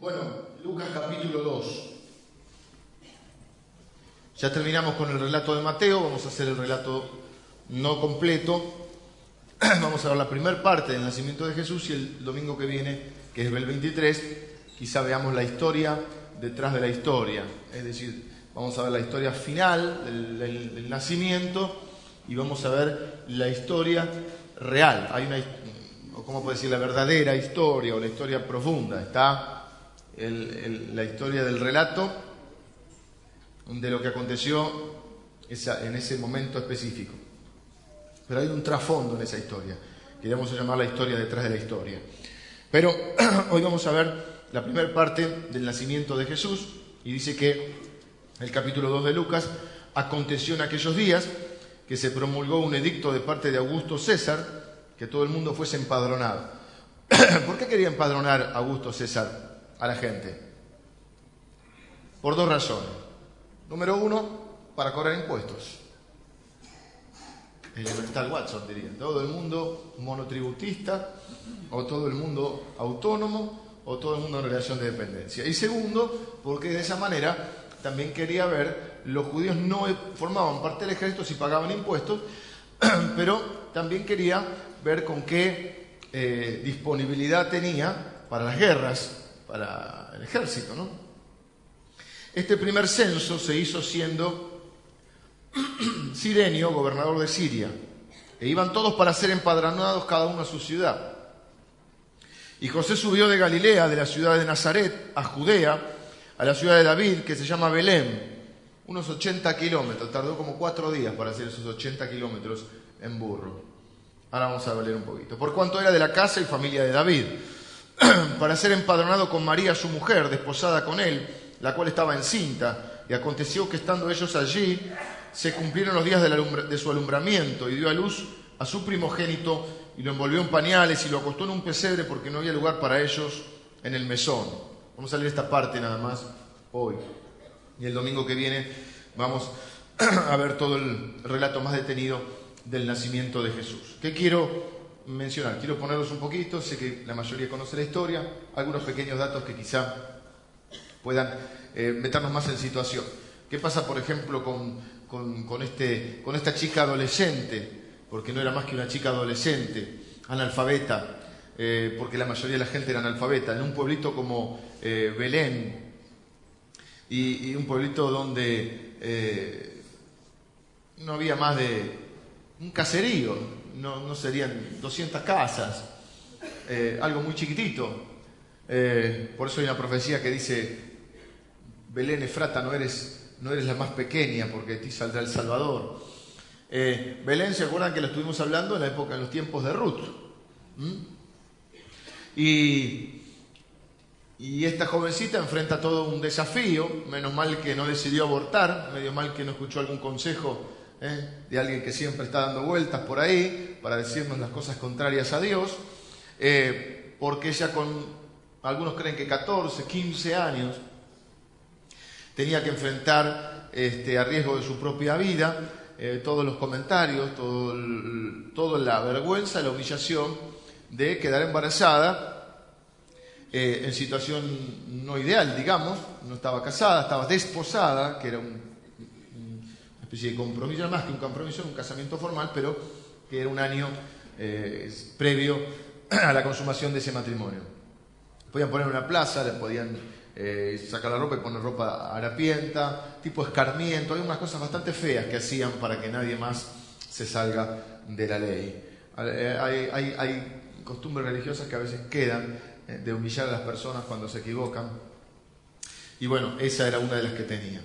Bueno, Lucas capítulo 2. Ya terminamos con el relato de Mateo, vamos a hacer el relato no completo. Vamos a ver la primera parte del nacimiento de Jesús y el domingo que viene, que es el 23, quizá veamos la historia detrás de la historia. Es decir, vamos a ver la historia final del, nacimiento y vamos a ver la historia real. Hay una, o cómo puede decir, la verdadera historia o la historia profunda. Está la historia del relato de lo que aconteció en ese momento específico. Pero hay un trasfondo en esa historia, que vamos a llamar la historia detrás de la historia. Pero hoy vamos a ver la primera parte del nacimiento de Jesús y dice que el capítulo 2 de Lucas aconteció en aquellos días que se promulgó un edicto de parte de Augusto César que todo el mundo fuese empadronado. ¿Por qué quería empadronar Augusto César? A la gente? Por dos razones. Número uno, para cobrar impuestos. El Universal Watson diría. Todo el mundo monotributista, o todo el mundo autónomo, o todo el mundo en relación de dependencia. Y segundo, porque de esa manera también quería ver, los judíos no formaban parte del ejército si pagaban impuestos, pero también quería ver con qué eh, disponibilidad tenía para las guerras, para el ejército. ¿no? Este primer censo se hizo siendo Sirenio, gobernador de Siria, e iban todos para ser empadronados cada uno a su ciudad. Y José subió de Galilea, de la ciudad de Nazaret, a Judea, a la ciudad de David, que se llama Belén, unos 80 kilómetros, tardó como cuatro días para hacer esos 80 kilómetros en burro. Ahora vamos a leer un poquito. Por cuanto era de la casa y familia de David para ser empadronado con María, su mujer, desposada con él, la cual estaba encinta. Y aconteció que estando ellos allí, se cumplieron los días de, su alumbramiento y dio a luz a su primogénito y lo envolvió en pañales y lo acostó en un pesebre porque no había lugar para ellos en el mesón. Vamos a leer esta parte nada más hoy. Y el domingo que viene vamos a ver todo el relato más detenido del nacimiento de Jesús. ¿Qué quiero mencionar. Quiero ponerlos un poquito, sé que la mayoría conoce la historia, algunos pequeños datos que quizá puedan eh, meternos más en situación. ¿Qué pasa, por ejemplo, con, este, con esta chica adolescente? Porque no era más que una chica adolescente, analfabeta, eh, porque la mayoría de la gente era analfabeta, en un pueblito como eh, Belén, y, un pueblito donde no había más de un caserío, no, serían 200 casas, eh, algo muy chiquitito. Eh, por eso hay una profecía que dice, Belén Efrata, no eres, no eres la más pequeña, porque de ti saldrá el Salvador. Eh, Belén, ¿se acuerdan que lo estuvimos hablando en la época, en los tiempos de Ruth? ¿Mm? Y, y esta jovencita enfrenta todo un desafío, menos mal que no decidió abortar, medio mal que no escuchó algún consejo ¿eh? de alguien que siempre está dando vueltas por ahí para decirnos las cosas contrarias a Dios, eh, porque ella con, algunos creen que 14, 15 años, tenía que enfrentar este, a riesgo de su propia vida eh, todos los comentarios, todo toda la vergüenza, la humillación de quedar embarazada en situación no ideal, digamos, no estaba casada, estaba desposada, que era un especie de compromiso, más que un compromiso, un casamiento formal, pero que era un año eh, previo a la consumación de ese matrimonio. Podían poner una plaza, le podían eh, sacar la ropa y poner ropa harapienta, tipo escarmiento, hay unas cosas bastante feas que hacían para que nadie más se salga de la ley. Eh, hay costumbres religiosas que a veces quedan de humillar a las personas cuando se equivocan. Y bueno, esa era una de las que tenía.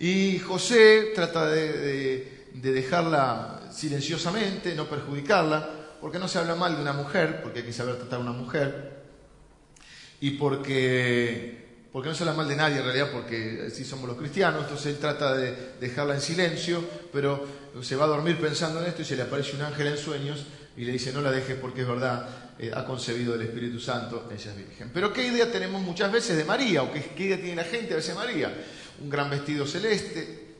Y José trata de, dejarla silenciosamente, no perjudicarla, porque no se habla mal de una mujer, porque hay que saber tratar a una mujer, y porque, no se habla mal de nadie en realidad, porque sí somos los cristianos, entonces él trata de dejarla en silencio, pero se va a dormir pensando en esto y se le aparece un ángel en sueños y le dice no la dejes porque es verdad, eh, ha concebido del Espíritu Santo, ella es virgen. Pero ¿qué idea tenemos muchas veces de María? ¿O qué, qué idea tiene la gente a veces de María? Un gran vestido celeste,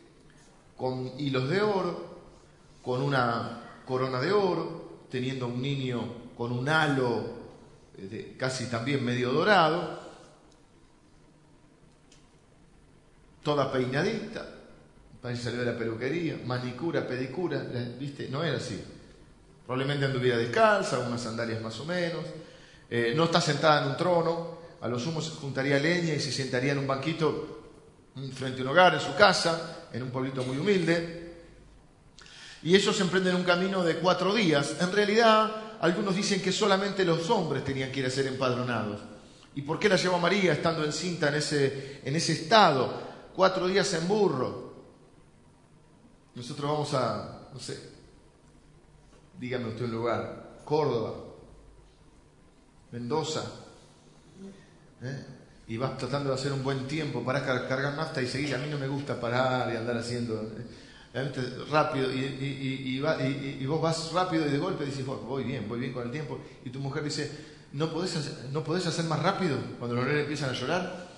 con hilos de oro, con una corona de oro, teniendo un niño con un halo casi también medio dorado, toda peinadita, parece salió de la peluquería, manicura, pedicura, ¿viste? No era así. Probablemente anduviera descalza, unas sandalias más o menos. Eh, no está sentada en un trono, a lo sumo se juntaría leña y se sentaría en un banquito frente a un hogar, en su casa, en un pueblito muy humilde. Y ellos emprenden un camino de cuatro días. En realidad, algunos dicen que solamente los hombres tenían que ir a ser empadronados. ¿Y por qué la llevó María estando encinta en ese, en ese estado? Cuatro días en burro. Nosotros vamos a, no sé, dígame usted un lugar, Córdoba, Mendoza, ¿eh? Y vas tratando de hacer un buen tiempo para cargar nafta y seguir. A mí no me gusta parar y andar haciendo. ¿eh? rápido y, vos vas rápido y de golpe dices, voy bien, voy bien con el tiempo. Y tu mujer dice, ¿no podés, hacer, ¿no hacer más rápido cuando los nenes empiezan a llorar?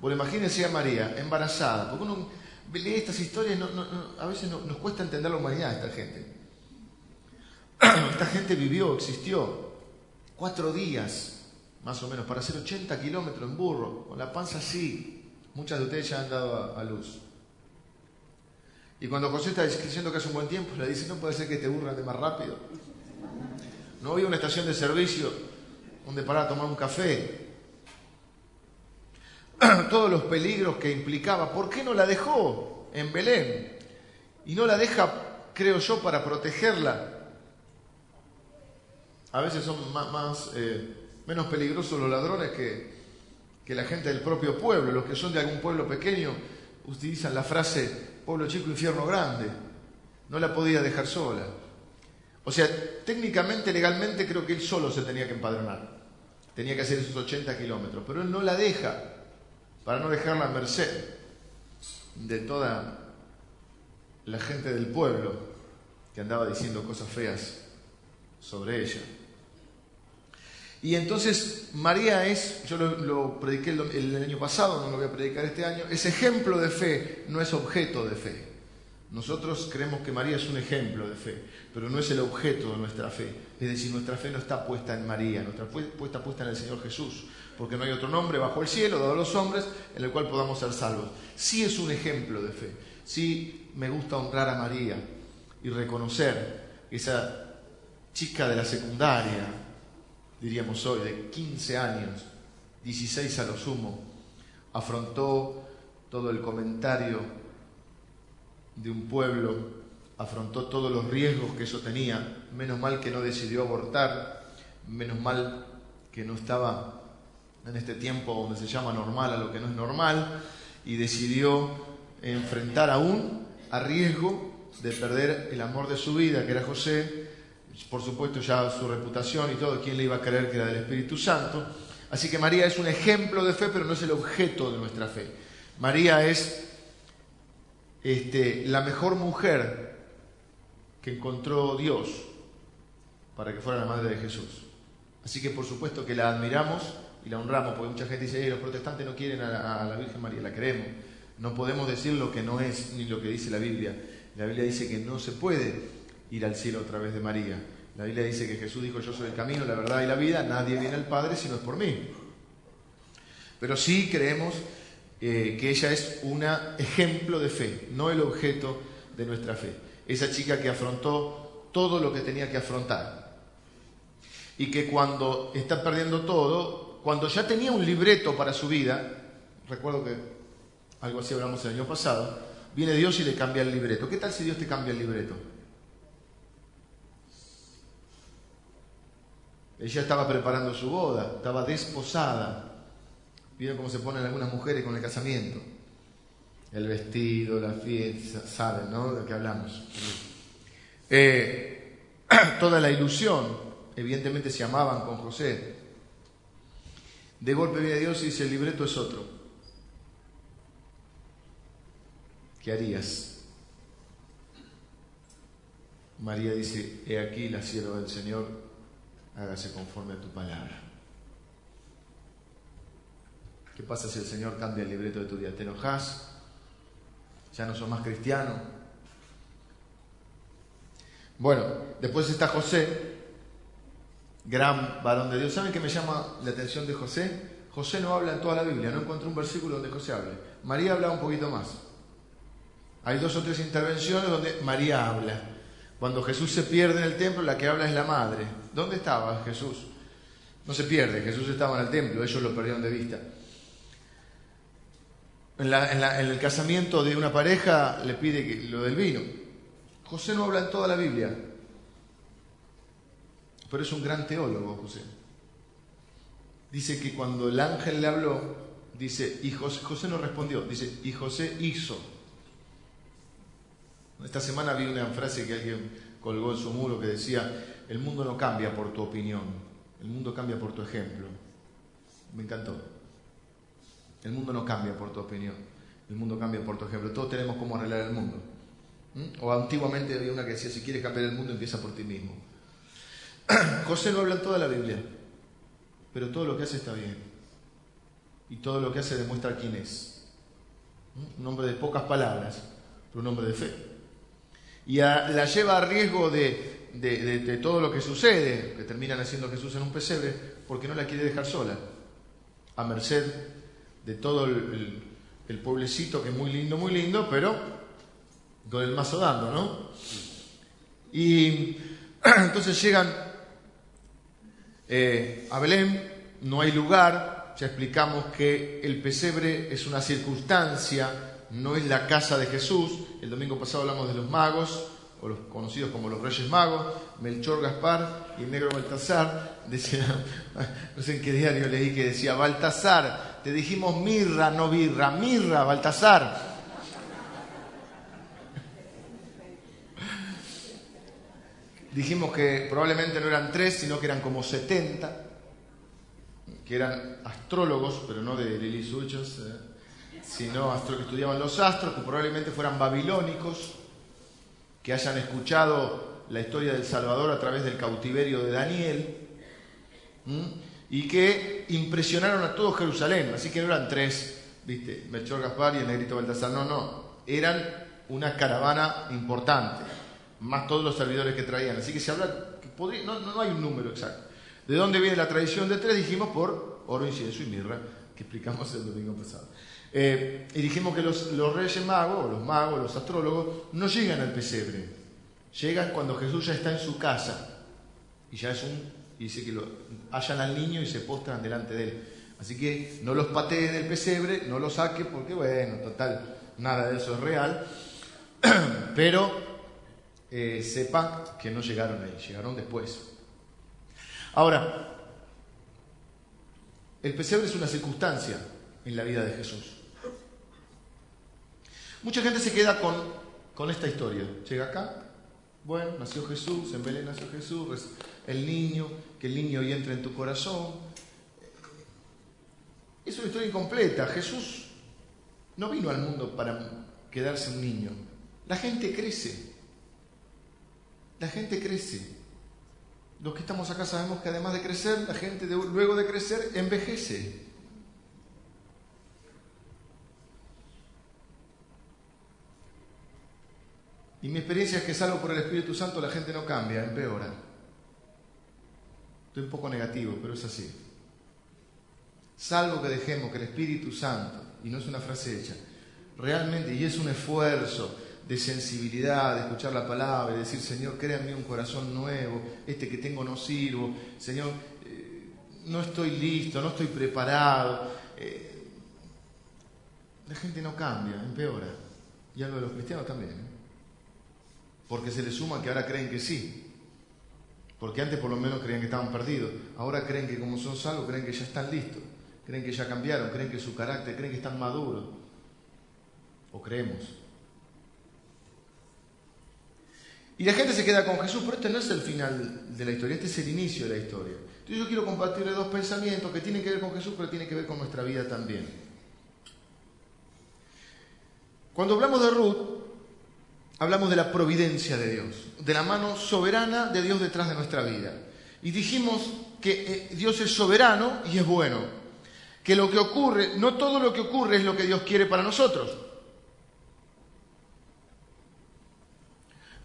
Bueno, imagínense a María, embarazada, porque uno lee estas historias, a veces nos cuesta entender la humanidad de esta gente. Esta gente vivió, existió cuatro días, más o menos, para hacer 80 kilómetros en burro, con la panza así. Muchas de ustedes ya han dado a luz. Y cuando José está diciendo que hace un buen tiempo, le dice, no puede ser que te burran de más rápido. No había una estación de servicio donde parar a tomar un café. Todos los peligros que implicaba. ¿Por qué no la dejó en Belén? Y no la deja, creo yo, para protegerla. A veces son más, eh, menos peligrosos los ladrones que, que la gente del propio pueblo. Los que son de algún pueblo pequeño utilizan la frase pueblo chico, infierno grande. No la podía dejar sola. O sea, técnicamente, legalmente, creo que él solo se tenía que empadronar. Tenía que hacer esos 80 kilómetros. Pero él no la deja para no dejarla a merced de toda la gente del pueblo que andaba diciendo cosas feas sobre ella. Y entonces María es, yo lo, prediqué el, año pasado, no lo voy a predicar este año, es ejemplo de fe, no es objeto de fe. Nosotros creemos que María es un ejemplo de fe, pero no es el objeto de nuestra fe. Es decir, nuestra fe no está puesta en María, nuestra fe está puesta en el Señor Jesús, porque no hay otro nombre bajo el cielo, dado a los hombres, en el cual podamos ser salvos. Sí es un ejemplo de fe, sí me gusta honrar a María y reconocer esa chica de la secundaria, diríamos hoy, de 15 años, 16 a lo sumo, afrontó todo el comentario de un pueblo, afrontó todos los riesgos que eso tenía, menos mal que no decidió abortar, menos mal que no estaba en este tiempo donde se llama normal a lo que no es normal, y decidió enfrentar aún a riesgo de perder el amor de su vida, que era José, por supuesto ya su reputación y todo, ¿quién le iba a creer que era del Espíritu Santo? Así que María es un ejemplo de fe, pero no es el objeto de nuestra fe. María es este, la mejor mujer que encontró Dios para que fuera la madre de Jesús. Así que por supuesto que la admiramos y la honramos, porque mucha gente dice, los protestantes no quieren a, a la Virgen María, la queremos. No podemos decir lo que no es ni lo que dice la Biblia. La Biblia dice que no se puede ir al cielo a través de María. La Biblia dice que Jesús dijo, yo soy el camino, la verdad y la vida, nadie viene al Padre si no es por mí. Pero sí creemos eh, que ella es un ejemplo de fe, no el objeto de nuestra fe. Esa chica que afrontó todo lo que tenía que afrontar. Y que cuando está perdiendo todo, cuando ya tenía un libreto para su vida, recuerdo que algo así hablamos el año pasado, viene Dios y le cambia el libreto. ¿Qué tal si Dios te cambia el libreto? Ella estaba preparando su boda, estaba desposada. Vieron cómo se ponen algunas mujeres con el casamiento. El vestido, la fiesta, saben, ¿no? De que hablamos. Eh, toda la ilusión, evidentemente se amaban con José. De golpe viene Dios y dice, el libreto es otro. ¿Qué harías? María dice, he aquí la sierva del Señor, hágase conforme a tu palabra. ¿Qué pasa si el Señor cambia el libreto de tu día? ¿Te enojas? ¿Ya no sos más cristiano? Bueno, después está José, gran varón de Dios. ¿Saben qué me llama la atención de José? José no habla en toda la Biblia, no encuentro un versículo donde José hable. María habla un poquito más. Hay dos o tres intervenciones donde María habla. Cuando Jesús se pierde en el templo, la que habla es la madre. ¿Dónde estaba Jesús? No se pierde, Jesús estaba en el templo, ellos lo perdieron de vista. En, el casamiento de una pareja le pide lo del vino. José no habla en toda la Biblia, pero es un gran teólogo, José. Dice que cuando el ángel le habló, dice, y José, José no respondió, dice, y José hizo. Esta semana vi una frase que alguien colgó en su muro que decía, el mundo no cambia por tu opinión, el mundo cambia por tu ejemplo. Me encantó. El mundo no cambia por tu opinión, el mundo cambia por tu ejemplo. Todos tenemos cómo arreglar el mundo. O antiguamente había una que decía, si quieres cambiar el mundo, empieza por ti mismo. José no habla en toda la Biblia, pero todo lo que hace está bien. Y todo lo que hace demuestra quién es. Un hombre de pocas palabras, pero un hombre de fe. Y la lleva a riesgo de, de, todo lo que sucede, que terminan haciendo Jesús en un pesebre, porque no la quiere dejar sola, a merced de todo el, el, pueblecito que es muy lindo, muy lindo, pero con el mazo dando, ¿no? Y entonces llegan eh, a Belén, no hay lugar, ya explicamos que el pesebre es una circunstancia, no es la casa de Jesús, el domingo pasado hablamos de los magos, o los conocidos como los Reyes Magos, Melchor Gaspar y negro Baltasar, decía, no sé en qué diario leí que decía, Baltasar, te dijimos mirra, no birra, mirra, Baltasar. Dijimos que probablemente no eran tres, sino que eran como setenta, que eran astrólogos, pero no de Lili Suchos, eh, sino que estudiaban los astros, que probablemente fueran babilónicos, que hayan escuchado la historia del Salvador a través del cautiverio de Daniel y que impresionaron a todo Jerusalén. Así que no eran tres, ¿viste? Melchor Gaspar y el negrito Baltasar. No, no. Eran una caravana importante, más todos los servidores que traían. Así que se habla, que no, no, hay un número exacto. ¿De dónde viene la tradición de tres? Dijimos por oro, incienso y mirra, que explicamos el domingo pasado. Eh, y dijimos que los, reyes magos, los magos, los astrólogos, no llegan al pesebre. Llegan cuando Jesús ya está en su casa. Y ya es un. Dice que lo, hallan al niño y se postran delante de él. Así que no los patee del pesebre, no los saque, porque bueno, total, nada de eso es real. Pero eh, sepan que no llegaron ahí, llegaron después. Ahora, el pesebre es una circunstancia en la vida de Jesús. Mucha gente se queda con, con esta historia. Llega acá, bueno, nació Jesús, en Belén nació Jesús, el niño, que el niño hoy entra en tu corazón. Es una historia incompleta. Jesús no vino al mundo para quedarse un niño. La gente crece. La gente crece. Los que estamos acá sabemos que además de crecer, la gente luego de crecer envejece. Y mi experiencia es que salvo por el Espíritu Santo la gente no cambia, empeora. Estoy un poco negativo, pero es así. Salvo que dejemos que el Espíritu Santo, y no es una frase hecha, realmente, y es un esfuerzo de sensibilidad, de escuchar la palabra, y decir, Señor, créanme un corazón nuevo, este que tengo no sirvo, Señor, eh, no estoy listo, no estoy preparado. Eh, la gente no cambia, empeora. Y algo de los cristianos también. ¿eh? Porque se les suma que ahora creen que sí. Porque antes por lo menos creían que estaban perdidos. Ahora creen que como son salvos, creen que ya están listos. Creen que ya cambiaron, creen que su carácter, creen que están maduros. O creemos. Y la gente se queda con Jesús, pero este no es el final de la historia, este es el inicio de la historia. Entonces yo quiero compartirle dos pensamientos que tienen que ver con Jesús, pero tienen que ver con nuestra vida también. Cuando hablamos de Ruth, hablamos de la providencia de Dios, de la mano soberana de Dios detrás de nuestra vida. Y dijimos que eh, Dios es soberano y es bueno. Que lo que ocurre, no todo lo que ocurre es lo que Dios quiere para nosotros.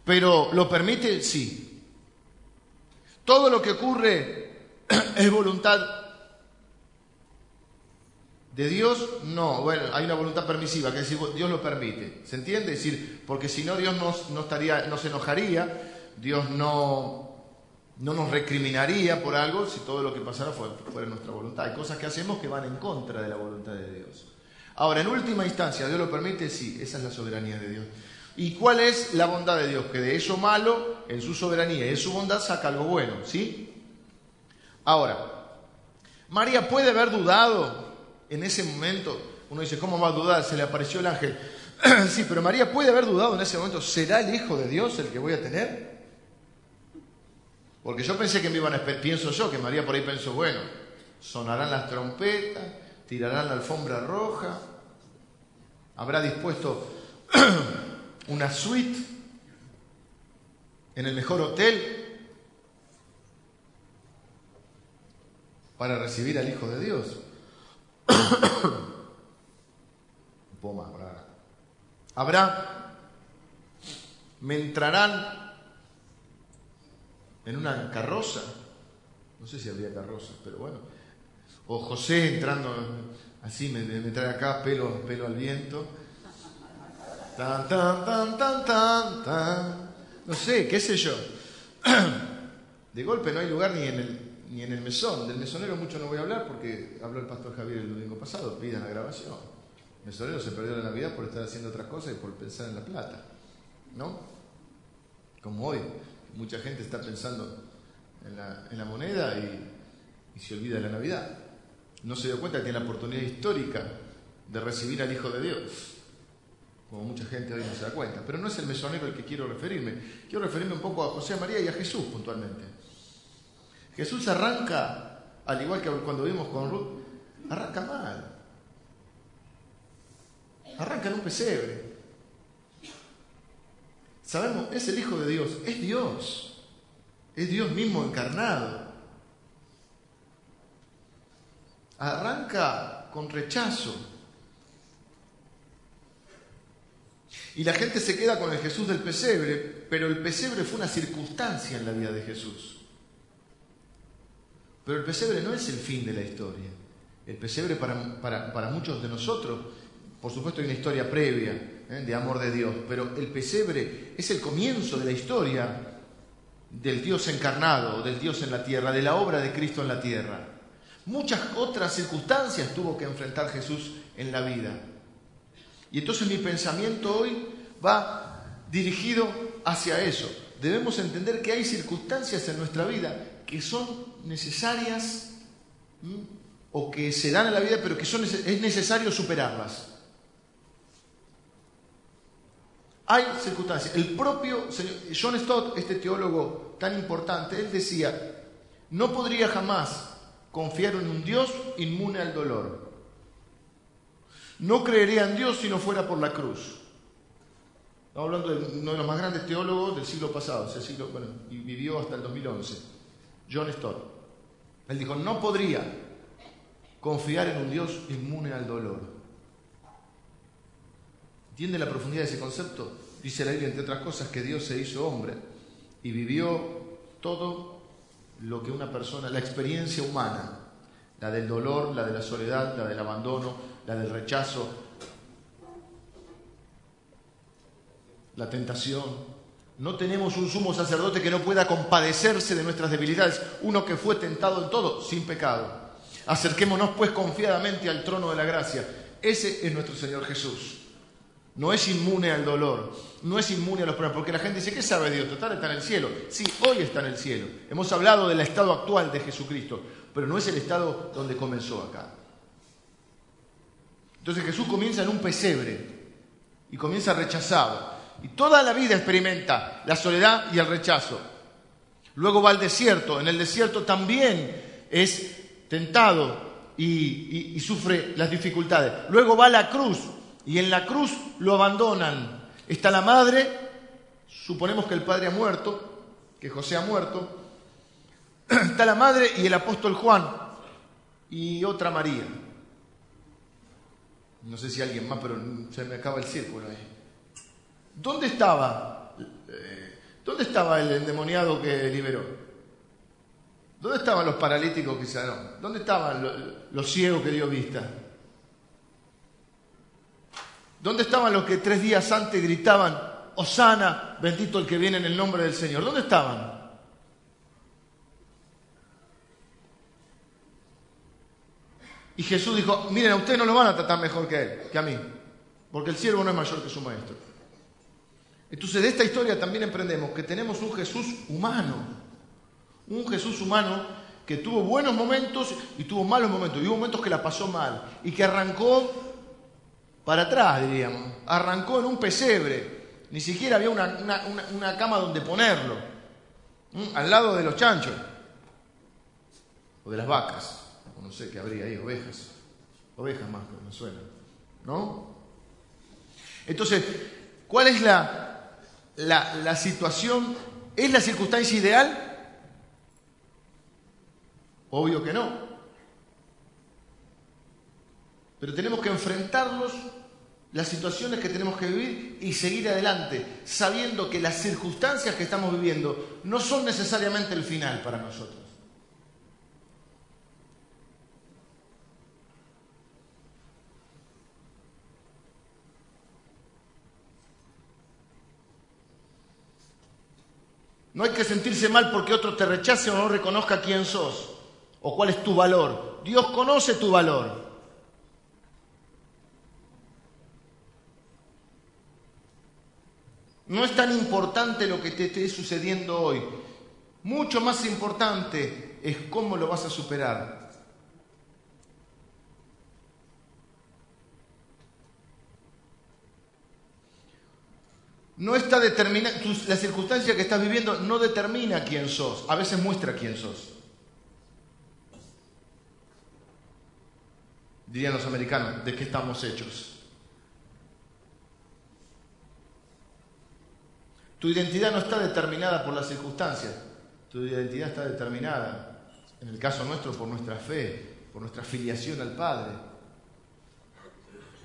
Pero ¿lo permite? Sí. Todo lo que ocurre es voluntad De Dios no, bueno, hay una voluntad permisiva, que es decir, Dios lo permite. ¿Se entiende? Es decir, porque si no Dios no, estaría, no se enojaría, Dios no, no nos recriminaría por algo si todo lo que pasara fuera, fuera nuestra voluntad. Hay cosas que hacemos que van en contra de la voluntad de Dios. Ahora, en última instancia, ¿Dios lo permite? Sí, esa es la soberanía de Dios. ¿Y cuál es la bondad de Dios? Que de eso malo, en su soberanía y en su bondad, saca algo bueno, ¿sí? Ahora, María puede haber dudado en ese momento, uno dice, ¿cómo va a dudar? Se le apareció el ángel. sí, pero María puede haber dudado en ese momento, ¿será el Hijo de Dios el que voy a tener? Porque yo pensé que me iban a pienso yo, que María por ahí pensó, bueno, sonarán las trompetas, tirarán la alfombra roja, habrá dispuesto una suite en el mejor hotel para recibir al Hijo de Dios. Un poco más, habrá. Habrá, me entrarán en una carroza, no sé si habría carroza, pero bueno, o José entrando así, me, me trae acá pelo, pelo al viento, tan, tan, tan, tan, tan, tan, no sé, qué sé yo. De golpe no hay lugar ni en el, ni en el mesón. Del mesonero mucho no voy a hablar porque habló el pastor Javier el domingo pasado, pidan la grabación. El mesonero se perdió la Navidad por estar haciendo otras cosas y por pensar en la plata. ¿No? Como hoy, mucha gente está pensando en la, en la moneda y, se olvida de la Navidad. No se dio cuenta que tiene la oportunidad histórica de recibir al Hijo de Dios. Como mucha gente hoy no se da cuenta. Pero no es el mesonero el que quiero referirme. Quiero referirme un poco a José María y a Jesús puntualmente. Jesús arranca, al igual que cuando vimos con Ruth, arranca mal. Arranca en un pesebre. Sabemos, es el Hijo de Dios, es Dios. Es Dios mismo encarnado. Arranca con rechazo. Y la gente se queda con el Jesús del pesebre, pero el pesebre fue una circunstancia en la vida de Jesús. Pero el pesebre no es el fin de la historia. El pesebre para, muchos de nosotros, por supuesto hay una historia previa ¿eh? de amor de Dios, pero el pesebre es el comienzo de la historia del Dios encarnado, del Dios en la tierra, de la obra de Cristo en la tierra. Muchas otras circunstancias tuvo que enfrentar Jesús en la vida. Y entonces mi pensamiento hoy va dirigido hacia eso. Debemos entender que hay circunstancias en nuestra vida que son necesarias o que se dan en la vida, pero que es necesario superarlas. Hay circunstancias. El propio señor, John Stott, este teólogo tan importante, él decía, no podría jamás confiar en un Dios inmune al dolor. No creería en Dios si no fuera por la cruz. Estamos hablando de uno de los más grandes teólogos del siglo pasado, siglo, bueno, y vivió hasta el 2011. John Stott. Él dijo, no podría confiar en un Dios inmune al dolor. ¿Entiende la profundidad de ese concepto? Dice la Biblia, entre otras cosas, que Dios se hizo hombre y vivió todo lo que una persona, la experiencia humana, la del dolor, la de la soledad, la del abandono, la del rechazo, la tentación, no tenemos un sumo sacerdote que no pueda compadecerse de nuestras debilidades, uno que fue tentado en todo sin pecado. Acerquémonos pues confiadamente al trono de la gracia. Ese es nuestro Señor Jesús. No es inmune al dolor, no es inmune a los problemas, porque la gente dice, ¿qué sabe Dios? Total, está en el cielo. Sí, hoy está en el cielo. Hemos hablado del estado actual de Jesucristo, pero no es el estado donde comenzó acá. Entonces Jesús comienza en un pesebre y comienza rechazado. Y toda la vida experimenta la soledad y el rechazo. Luego va al desierto. En el desierto también es tentado y, sufre las dificultades. Luego va a la cruz y en la cruz lo abandonan. Está la madre, suponemos que el padre ha muerto, que José ha muerto. Está la madre y el apóstol Juan y otra María. No sé si alguien más, pero se me acaba el círculo ahí. ¿Dónde estaba? Eh, ¿Dónde estaba el endemoniado que liberó? ¿Dónde estaban los paralíticos que sanaron? ¿Dónde estaban los, ciegos que dio vista? ¿Dónde estaban los que tres días antes gritaban, Osana, bendito el que viene en el nombre del Señor? ¿Dónde estaban? Y Jesús dijo, miren, a ustedes no lo van a tratar mejor que él, que a mí, porque el siervo no es mayor que su maestro. Entonces de esta historia también emprendemos que tenemos un Jesús humano, un Jesús humano que tuvo buenos momentos y tuvo malos momentos, y hubo momentos que la pasó mal, y que arrancó para atrás, diríamos, arrancó en un pesebre, ni siquiera había una, cama donde ponerlo, al lado de los chanchos, o de las vacas no sé qué habría ahí, ovejas. Ovejas más, me suena. ¿No? Entonces, ¿cuál es la, la, situación? ¿Es la circunstancia ideal? Obvio que no. Pero tenemos que enfrentarlos, las situaciones que tenemos que vivir y seguir adelante, sabiendo que las circunstancias que estamos viviendo no son necesariamente el final para nosotros. No hay que sentirse mal porque otro te rechace o no reconozca quién sos o cuál es tu valor. Dios conoce tu valor. No es tan importante lo que te esté sucediendo hoy. Mucho más importante es cómo lo vas a superar. No está determinada, la circunstancia que estás viviendo no determina quién sos, a veces muestra quién sos. Dirían los americanos, ¿de qué estamos hechos? Tu identidad no está determinada por las circunstancias, tu identidad está determinada, en el caso nuestro, por nuestra fe, por nuestra filiación al Padre.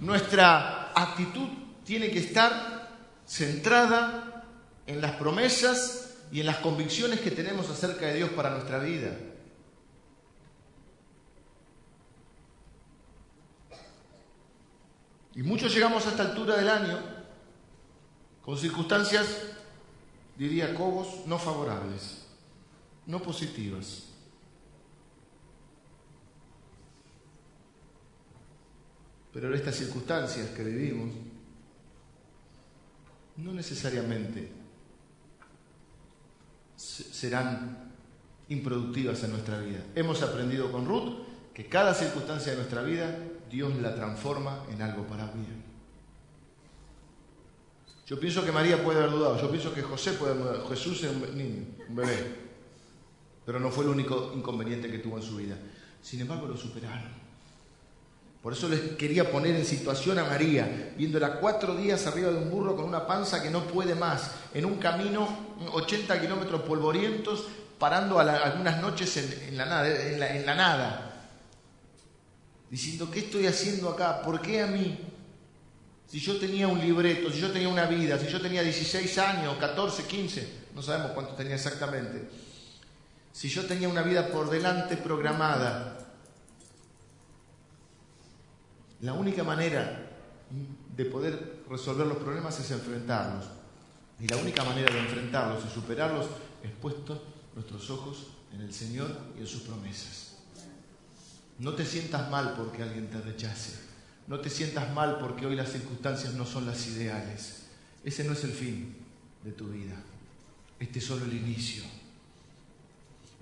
Nuestra actitud tiene que estar centrada en las promesas y en las convicciones que tenemos acerca de Dios para nuestra vida. Y muchos llegamos a esta altura del año con circunstancias, diría Cobos, no favorables, no positivas. Pero en estas circunstancias que vivimos, no necesariamente serán improductivas en nuestra vida. Hemos aprendido con Ruth que cada circunstancia de nuestra vida Dios la transforma en algo para bien. Yo pienso que María puede haber dudado, yo pienso que José puede haber dudado, Jesús es un niño, un bebé, pero no fue el único inconveniente que tuvo en su vida. Sin embargo, lo superaron. Por eso les quería poner en situación a María, viéndola cuatro días arriba de un burro con una panza que no puede más, en un camino 80 kilómetros polvorientos, parando algunas noches en, la nada, en la nada, diciendo, ¿qué estoy haciendo acá? ¿Por qué a mí? Si yo tenía un libreto, si yo tenía una vida, si yo tenía 16 años, 14, 15, no sabemos cuánto tenía exactamente, si yo tenía una vida por delante programada, la única manera de poder resolver los problemas es enfrentarlos. Y la única manera de enfrentarlos y superarlos es puesto nuestros ojos en el Señor y en sus promesas. No te sientas mal porque alguien te rechace. No te sientas mal porque hoy las circunstancias no son las ideales. Ese no es el fin de tu vida. Este es solo el inicio.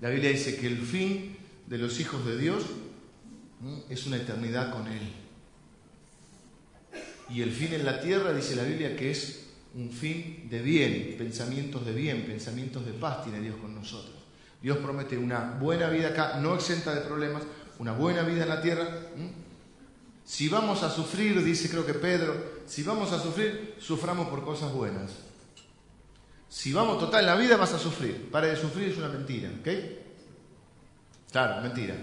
La Biblia dice que el fin de los hijos de Dios es una eternidad con Él. Y el fin en la tierra, dice la Biblia, que es un fin de bien, pensamientos de bien, pensamientos de paz tiene Dios con nosotros. Dios promete una buena vida acá, no exenta de problemas, una buena vida en la tierra. Si vamos a sufrir, dice creo que Pedro, si vamos a sufrir, suframos por cosas buenas. Si vamos total en la vida vas a sufrir. Para de sufrir es una mentira, ¿ok? Claro, mentira.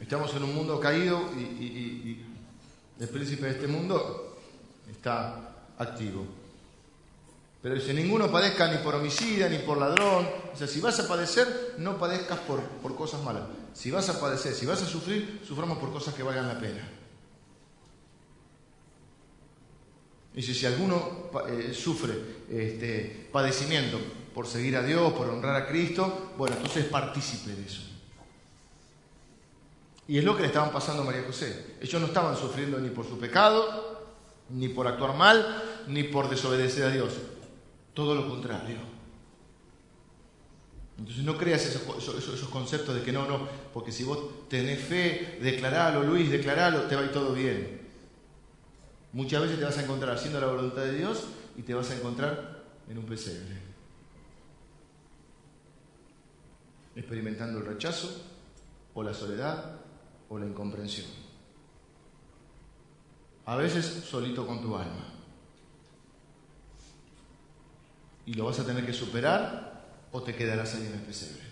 Estamos en un mundo caído y el príncipe de este mundo está activo. Pero dice, ninguno padezca ni por homicida, ni por ladrón. O sea, si vas a padecer, no padezcas por, por cosas malas. Si vas a padecer, si vas a sufrir, suframos por cosas que valgan la pena. Dice, si alguno eh, sufre este, padecimiento por seguir a Dios, por honrar a Cristo, bueno, entonces es partícipe de eso. Y es lo que le estaban pasando a María José. Ellos no estaban sufriendo ni por su pecado, ni por actuar mal, ni por desobedecer a Dios. Todo lo contrario. Entonces no creas esos, conceptos de que no, no, porque si vos tenés fe, declaralo, Luis, declaralo, te va a ir todo bien. Muchas veces te vas a encontrar haciendo la voluntad de Dios y te vas a encontrar en un pesebre. Experimentando el rechazo o la soledad o la incomprensión. A veces solito con tu alma. Y lo vas a tener que superar o te quedarás ahí en el pesebre.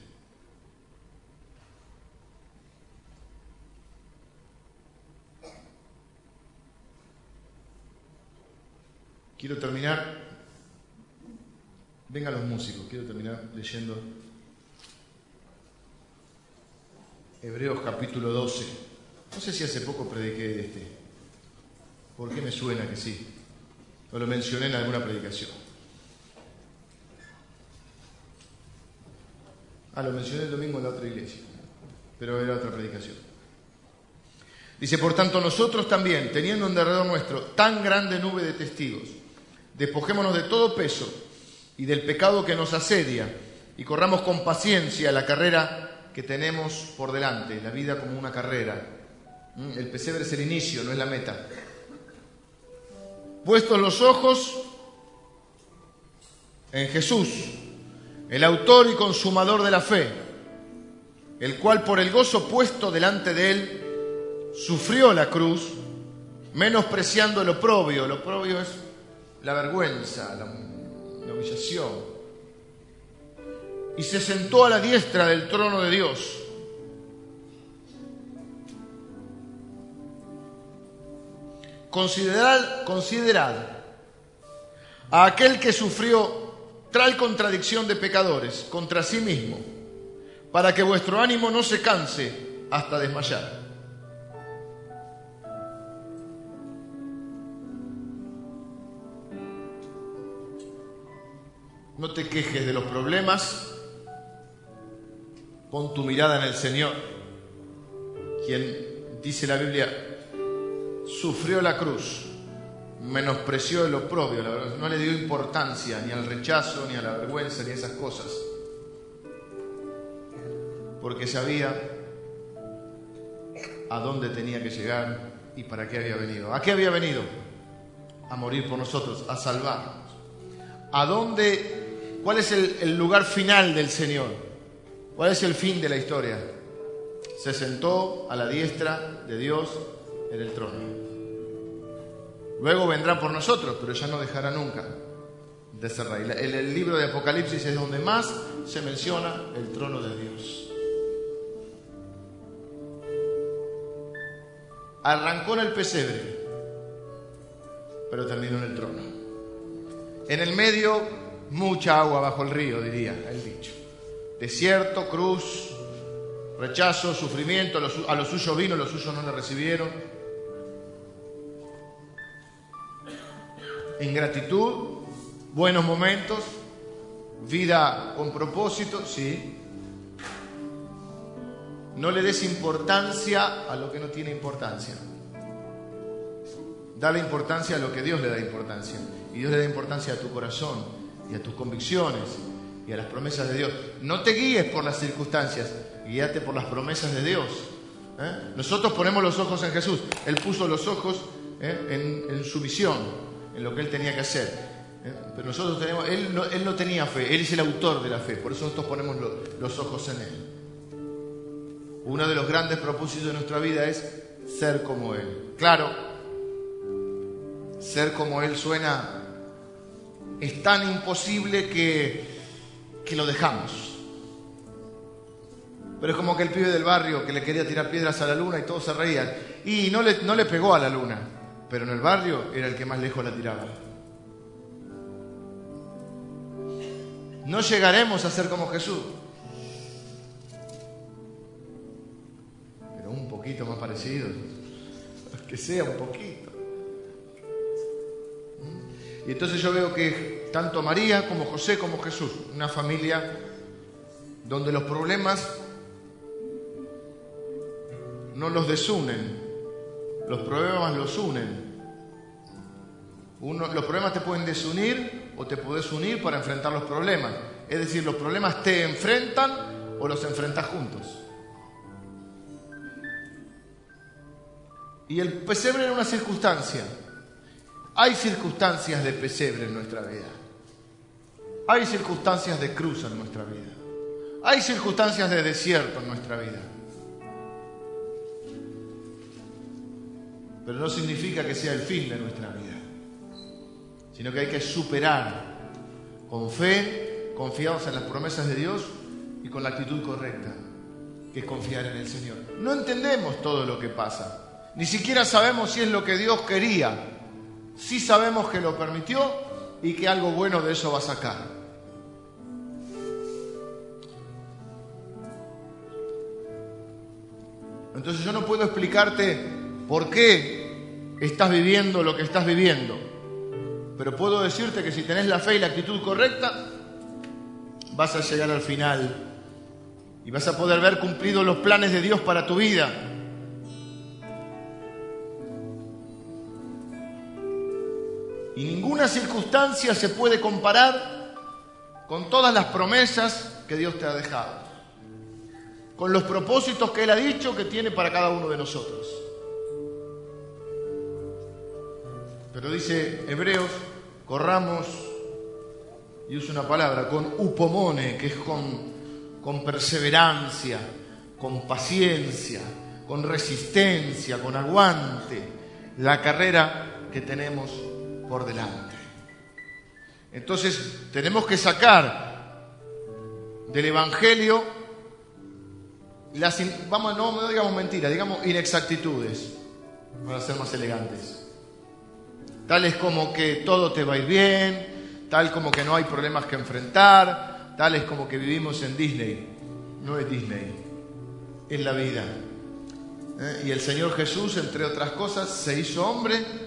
Quiero terminar, vengan los músicos, quiero terminar leyendo Hebreos capítulo 12. No sé si hace poco prediqué de este. ¿Por qué me suena que sí? O lo mencioné en alguna predicación. Ah, lo mencioné el domingo en la otra iglesia, pero era otra predicación. Dice, por tanto, nosotros también, teniendo en derredor nuestro tan grande nube de testigos, despojémonos de todo peso y del pecado que nos asedia y corramos con paciencia la carrera que tenemos por delante, la vida como una carrera. ¿Mm? El pesebre es el inicio, no es la meta. Puestos los ojos en Jesús, el autor y consumador de la fe, el cual por el gozo puesto delante de él sufrió la cruz, menospreciando el oprobio. El oprobio es la vergüenza, la, la humillación y se sentó a la diestra del trono de Dios. Considerad, considerad a aquel que sufrió tal contradicción de pecadores contra sí mismo, para que vuestro ánimo no se canse hasta desmayar. No te quejes de los problemas, Pon tu mirada en el Señor, quien, dice la Biblia, sufrió la cruz, menospreció el oprobio, no le dio importancia ni al rechazo, ni a la vergüenza, ni a esas cosas, porque sabía a dónde tenía que llegar y para qué había venido. ¿A qué había venido? A morir por nosotros, a salvarnos. ¿A dónde? ¿Cuál es el, el lugar final del Señor? ¿Cuál es el fin de la historia? Se sentó a la diestra de Dios en el trono. Luego vendrá por nosotros, pero ya no dejará nunca de ser rey. En el libro de Apocalipsis es donde más se menciona el trono de Dios. Arrancó en el pesebre, pero terminó en el trono. En el medio, mucha agua bajo el río, diría el dicho desierto, cruz, rechazo, sufrimiento, a los suyos vino, los suyos no le recibieron. Ingratitud, buenos momentos, vida con propósito, sí. No le des importancia a lo que no tiene importancia. Dale importancia a lo que Dios le da importancia. Y Dios le da importancia a tu corazón y a tus convicciones y a las promesas de Dios. No te guíes por las circunstancias, guíate por las promesas de Dios. ¿eh? Nosotros ponemos los ojos en Jesús. Él puso los ojos ¿eh? en, su visión, en lo que él tenía que hacer. ¿eh? Pero nosotros tenemos, él no, él no, tenía fe, él es el autor de la fe, por eso nosotros ponemos los ojos en él. Uno de los grandes propósitos de nuestra vida es ser como él. Claro, ser como él suena, es tan imposible que que lo dejamos. Pero es como que el pibe del barrio que le quería tirar piedras a la luna y todos se reían. Y no le, no pegó a la luna, pero en el barrio era el que más lejos la tiraba. No llegaremos a ser como Jesús, pero un poquito más parecido, que sea un poquito. Y entonces yo veo que tanto María como José como Jesús, una familia donde los problemas no los desunen, los problemas los unen. Los problemas te pueden desunir o te puedes unir para enfrentar los problemas. Es decir, los problemas te enfrentan o los enfrentas juntos. Y el pesebre era una circunstancia. Hay circunstancias de pesebre en nuestra vida. Hay circunstancias de cruz en nuestra vida. Hay circunstancias de desierto en nuestra vida. Pero no significa que sea el fin de nuestra vida, sino que hay que superar con fe, confiados en las promesas de Dios y con la actitud correcta, que es confiar en el Señor. No entendemos todo lo que pasa, ni siquiera sabemos si es lo que Dios quería, sí sabemos que lo permitió y que algo bueno de eso va a sacar. Entonces yo no puedo explicarte por qué estás viviendo lo que estás viviendo, pero puedo decirte que si tenés la fe y la actitud correcta, vas a llegar al final y vas a poder ver cumplidos los planes de Dios para tu vida. Y ninguna circunstancia se puede comparar con todas las promesas que Dios te ha dejado, con los propósitos que Él ha dicho que tiene para cada uno de nosotros. Pero dice Hebreos, corramos, y usa una palabra, con upomone, que es con, con perseverancia, con paciencia, con resistencia, con aguante, la carrera que tenemos por delante. Entonces tenemos que sacar del Evangelio las, vamos, no, digamos mentiras, digamos inexactitudes, para ser más elegantes. Tales como que todo te va bien, tal como que no hay problemas que enfrentar, tales como que vivimos en Disney. No es Disney, es la vida. ¿Eh? Y el Señor Jesús, entre otras cosas, se hizo hombre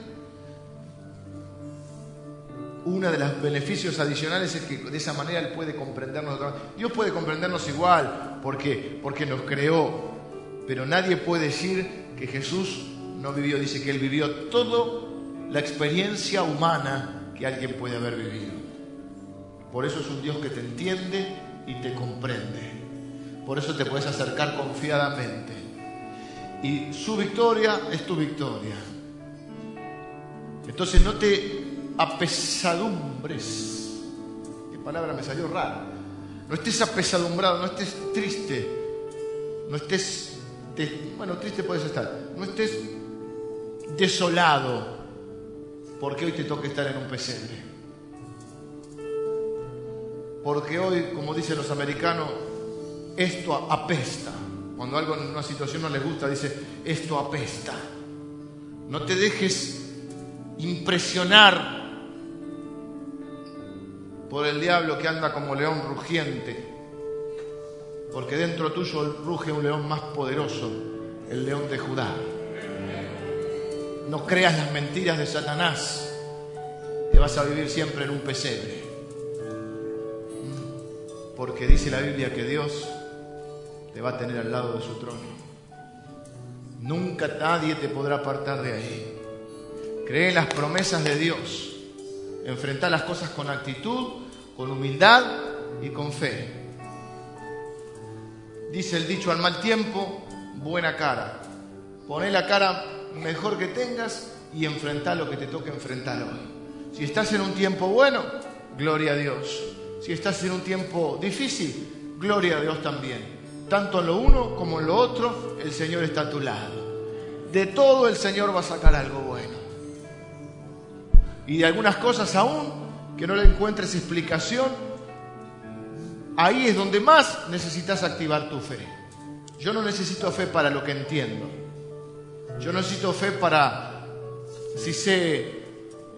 uno de los beneficios adicionales es que de esa manera Él puede comprendernos. Dios puede comprendernos igual, ¿por qué? Porque nos creó. Pero nadie puede decir que Jesús no vivió, dice que Él vivió toda la experiencia humana que alguien puede haber vivido. Por eso es un Dios que te entiende y te comprende. Por eso te puedes acercar confiadamente. Y su victoria es tu victoria. Entonces no te apesadumbres. Qué palabra me salió rara. No estés apesadumbrado, no estés triste, no estés, bueno, triste puedes estar, no estés desolado porque hoy te toca estar en un pesebre. Porque hoy, como dicen los americanos, esto apesta. Cuando algo en una situación no les gusta, dice, esto apesta. No te dejes impresionar por el diablo que anda como león rugiente, porque dentro tuyo ruge un león más poderoso, el león de Judá. No creas las mentiras de Satanás, que vas a vivir siempre en un pesebre. Porque dice la Biblia que Dios te va a tener al lado de su trono. Nunca nadie te podrá apartar de ahí. Cree en las promesas de Dios enfrentar las cosas con actitud, con humildad y con fe. Dice el dicho al mal tiempo, buena cara. Poné la cara mejor que tengas y enfrentá lo que te toque enfrentar hoy. Si estás en un tiempo bueno, gloria a Dios. Si estás en un tiempo difícil, gloria a Dios también. Tanto en lo uno como en lo otro, el Señor está a tu lado. De todo el Señor va a sacar algo y de algunas cosas aún que no le encuentres explicación, ahí es donde más necesitas activar tu fe. Yo no necesito fe para lo que entiendo. Yo necesito fe para si sé,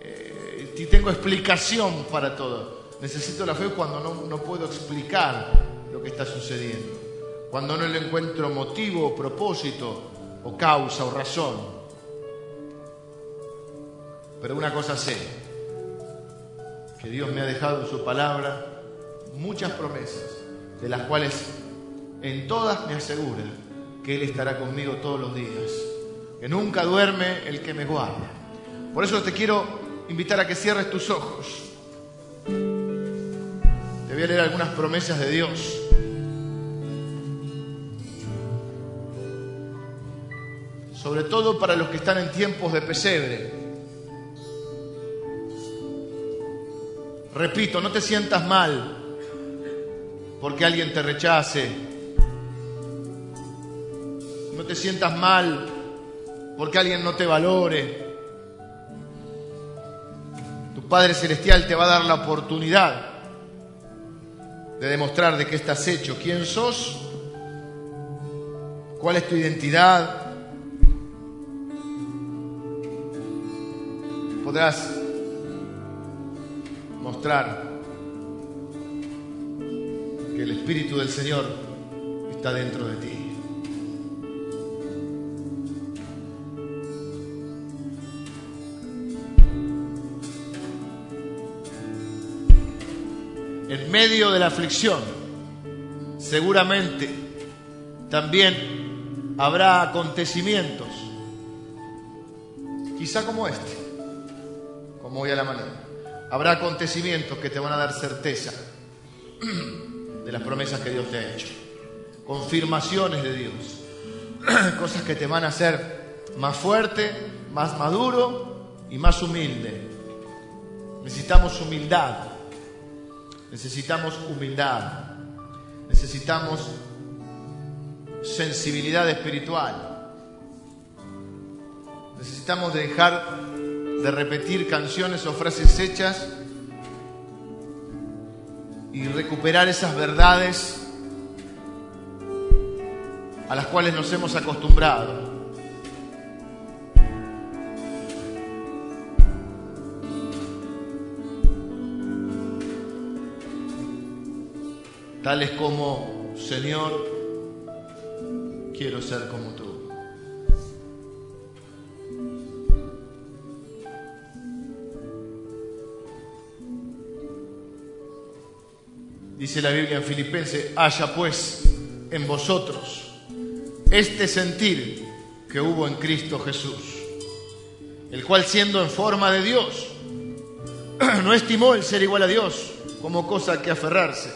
eh, si tengo explicación para todo. Necesito la fe cuando no, no puedo explicar lo que está sucediendo. Cuando no le encuentro motivo, propósito, o causa, o razón. Pero una cosa sé, que Dios me ha dejado en su palabra muchas promesas, de las cuales en todas me asegura que Él estará conmigo todos los días, que nunca duerme el que me guarda. Por eso te quiero invitar a que cierres tus ojos. Te voy a leer algunas promesas de Dios. Sobre todo para los que están en tiempos de pesebre. Repito, no te sientas mal porque alguien te rechace. No te sientas mal porque alguien no te valore. Tu Padre Celestial te va a dar la oportunidad de demostrar de qué estás hecho, quién sos, cuál es tu identidad. Podrás mostrar que el Espíritu del Señor está dentro de ti. En medio de la aflicción, seguramente también habrá acontecimientos, quizá como este, como hoy a la mañana Habrá acontecimientos que te van a dar certeza de las promesas que Dios te ha hecho. Confirmaciones de Dios. Cosas que te van a hacer más fuerte, más maduro y más humilde. Necesitamos humildad. Necesitamos humildad. Necesitamos sensibilidad espiritual. Necesitamos dejar de repetir canciones o frases hechas y recuperar esas verdades a las cuales nos hemos acostumbrado. Tales como, Señor, quiero ser como tú. Dice la Biblia en Filipenses, haya pues en vosotros este sentir que hubo en Cristo Jesús, el cual siendo en forma de Dios, no estimó el ser igual a Dios como cosa que aferrarse,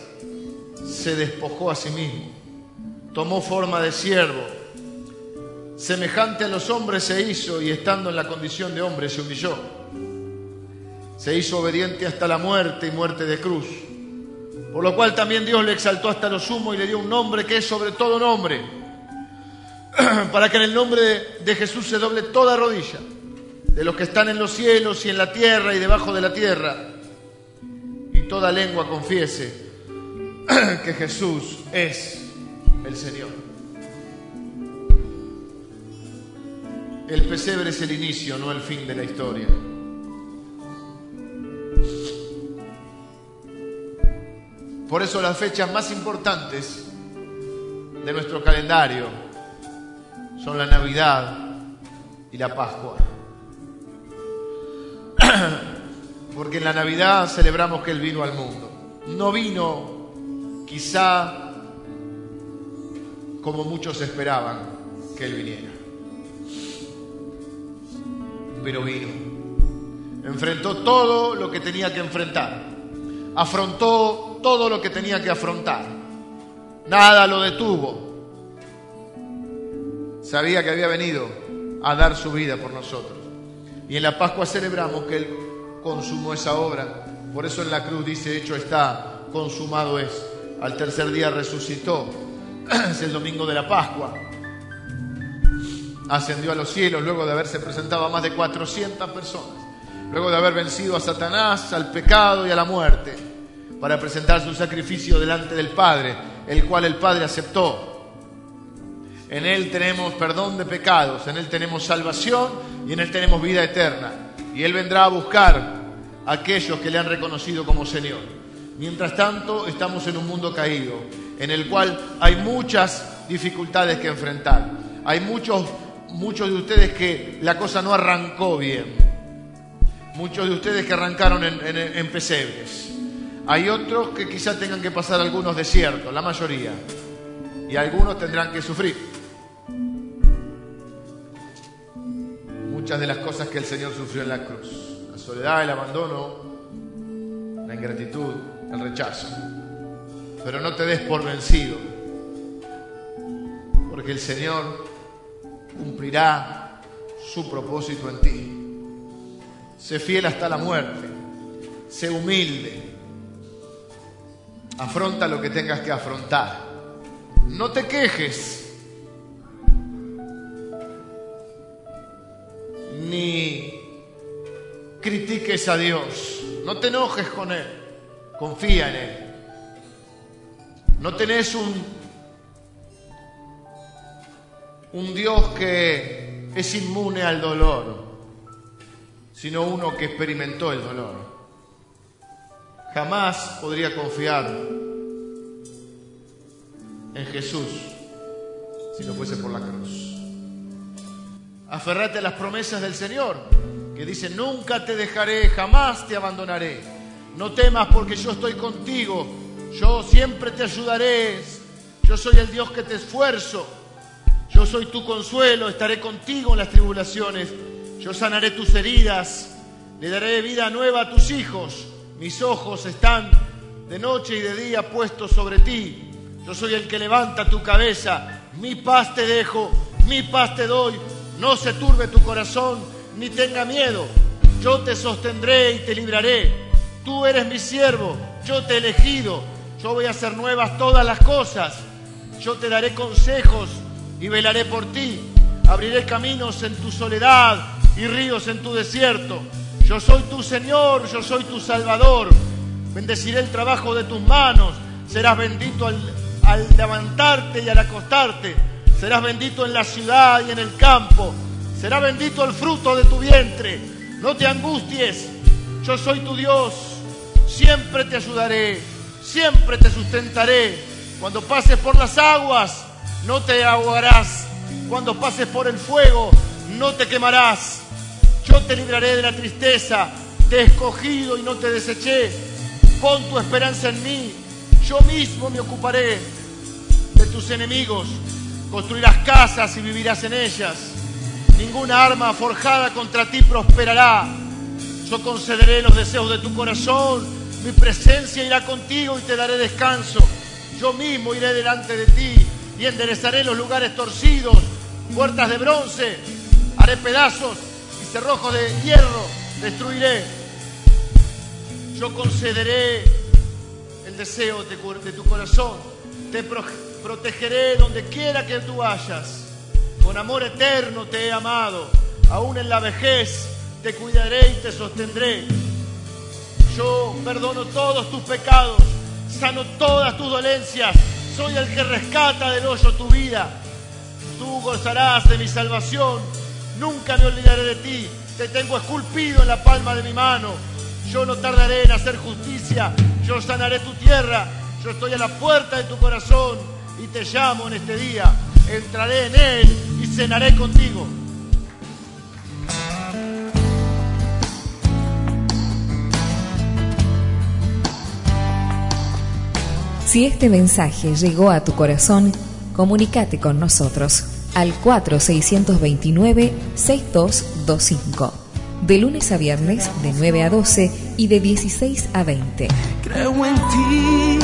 se despojó a sí mismo, tomó forma de siervo, semejante a los hombres se hizo y estando en la condición de hombre se humilló, se hizo obediente hasta la muerte y muerte de cruz por lo cual también Dios le exaltó hasta lo sumo y le dio un nombre que es sobre todo nombre, para que en el nombre de, Jesús se doble toda rodilla, de los que están en los cielos y en la tierra y debajo de la tierra, y toda lengua confiese que Jesús es el Señor. El pesebre es el inicio, no el fin de la historia. Por eso las fechas más importantes de nuestro calendario son la Navidad y la Pascua. Porque en la Navidad celebramos que Él vino al mundo. No vino quizá como muchos esperaban que Él viniera. Pero vino. Enfrentó todo lo que tenía que enfrentar. Afrontó todo lo que tenía que afrontar. Nada lo detuvo. Sabía que había venido a dar su vida por nosotros. Y en la Pascua celebramos que Él consumó esa obra. Por eso en la cruz dice, hecho está, consumado es. Al tercer día resucitó. Es el domingo de la Pascua. Ascendió a los cielos luego de haberse presentado a más de 400 personas. Luego de haber vencido a Satanás, al pecado y a la muerte para presentar su sacrificio delante del Padre, el cual el Padre aceptó. En Él tenemos perdón de pecados, en Él tenemos salvación y en Él tenemos vida eterna. Y Él vendrá a buscar a aquellos que le han reconocido como Señor. Mientras tanto, estamos en un mundo caído, en el cual hay muchas dificultades que enfrentar. Hay muchos, muchos de ustedes que la cosa no arrancó bien Muchos de ustedes que arrancaron en, pesebres. Hay otros que quizás tengan que pasar algunos desiertos, la mayoría. Y algunos tendrán que sufrir. Muchas de las cosas que el Señor sufrió en la cruz. La soledad, el abandono, la ingratitud, el rechazo. Pero no te des por vencido. Porque el Señor cumplirá su propósito en ti. Sé fiel hasta la muerte. Sé humilde Afronta lo que tengas que afrontar. No te quejes. Ni critiques a Dios. No te enojes con Él. Confía en Él. No tenés un, un Dios que es inmune al dolor, sino uno que experimentó el dolor. Jamás podría confiar en Jesús si no fuese por la cruz. Aferrate a las promesas del Señor, que dice, nunca te dejaré, jamás te abandonaré. No temas porque yo estoy contigo, yo siempre te ayudaré, yo soy el Dios que te esfuerzo, yo soy tu consuelo, estaré contigo en las tribulaciones, yo sanaré tus heridas, le daré vida nueva a tus hijos mis ojos están de noche y de día puestos sobre ti. Yo soy el que levanta tu cabeza. Mi paz te dejo, mi paz te doy. No se turbe tu corazón, ni tenga miedo. Yo te sostendré y te libraré. Tú eres mi siervo, yo te he elegido. Yo voy a hacer nuevas todas las cosas. Yo te daré consejos y velaré por ti. Abriré caminos en tu soledad y ríos en tu desierto. Yo soy tu Señor, yo soy tu Salvador. Bendeciré el trabajo de tus manos. Serás bendito al, levantarte y al acostarte. Serás bendito en la ciudad y en el campo. Será bendito el fruto de tu vientre. No te angusties. Yo soy tu Dios. Siempre te ayudaré. Siempre te sustentaré. Cuando pases por las aguas, no te ahogarás. Cuando pases por el fuego, no te quemarás yo te libraré de la tristeza, te he escogido y no te deseché. Pon tu esperanza en mí, yo mismo me ocuparé de tus enemigos. Construirás casas y vivirás en ellas. Ninguna arma forjada contra ti prosperará. Yo concederé los deseos de tu corazón. Mi presencia irá contigo y te daré descanso. Yo mismo iré delante de ti y enderezaré los lugares torcidos, puertas de bronce, haré pedazos rojo de hierro destruiré. Yo concederé el deseo de, tu corazón. Te protegeré donde quiera que tú vayas. Con amor eterno te he amado. Aún en la vejez te cuidaré y te sostendré. Yo perdono todos tus pecados, sano todas tus dolencias. Soy el que rescata del hoyo tu vida. Tú gozarás de mi salvación Nunca me olvidaré de ti. Te tengo esculpido en la palma de mi mano. Yo no tardaré en hacer justicia. Yo sanaré tu tierra. Yo estoy a la puerta de tu corazón y te llamo en este día. Entraré en él y cenaré contigo. Si este mensaje llegó a tu corazón, comunícate con nosotros al 4629-6225. De lunes a viernes de 9 a 12 y de 16 a 20. Creo en ti.